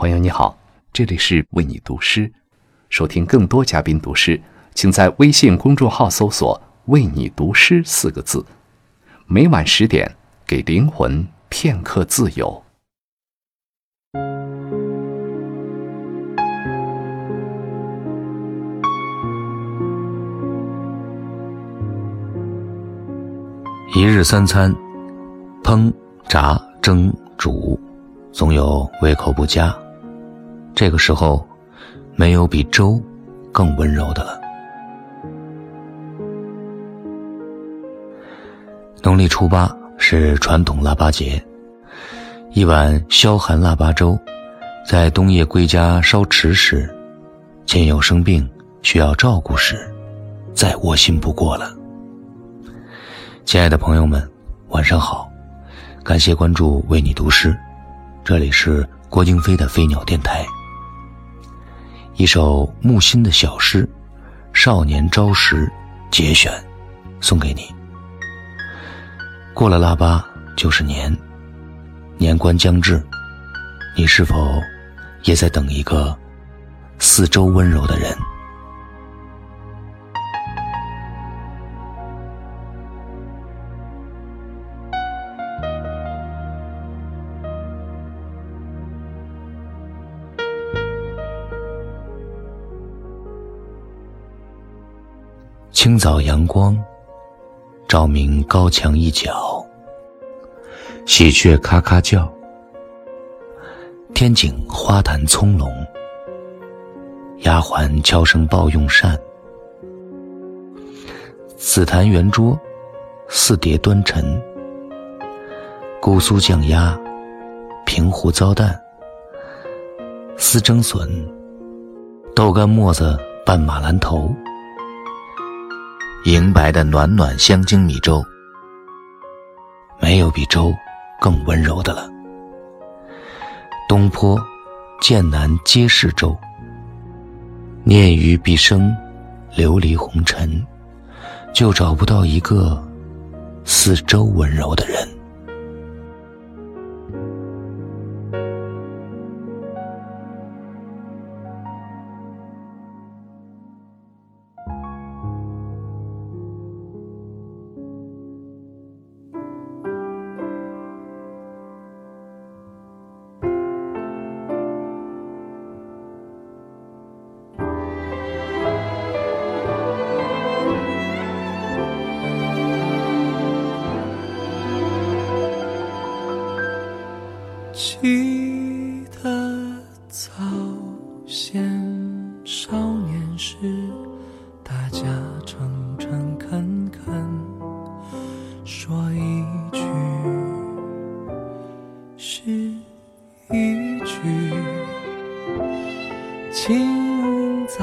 朋友你好，这里是为你读诗。收听更多嘉宾读诗，请在微信公众号搜索“为你读诗”四个字。每晚十点，给灵魂片刻自由。一日三餐，烹、炸、蒸、煮，总有胃口不佳。这个时候，没有比粥更温柔的了。农历初八是传统腊八节，一碗消寒腊八粥，在冬夜归家烧吃时，亲友生病需要照顾时，再窝心不过了。亲爱的朋友们，晚上好，感谢关注为你读诗，这里是郭京飞的飞鸟电台。一首木心的小诗《少年朝时》节选，送给你。过了腊八就是年，年关将至，你是否也在等一个四周温柔的人？清早阳光，照明高墙一角。喜鹊咔咔叫，天井花坛葱茏。丫鬟悄声报用膳，紫檀圆桌，四碟端陈。姑苏酱鸭，平湖糟蛋，丝蒸笋，豆干沫子拌马兰头。银白的暖暖香精米粥，没有比粥更温柔的了。东坡剑南皆是粥，念于毕生流离红尘，就找不到一个似粥温柔的人。记得早先少年时，大家诚诚恳恳，说一句是一句。清早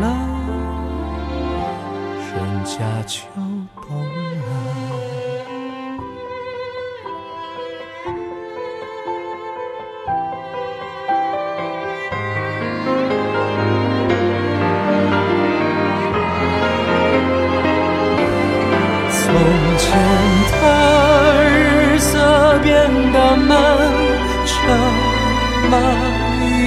了，人家就懂了。从前的日色变得漫长。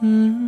嗯。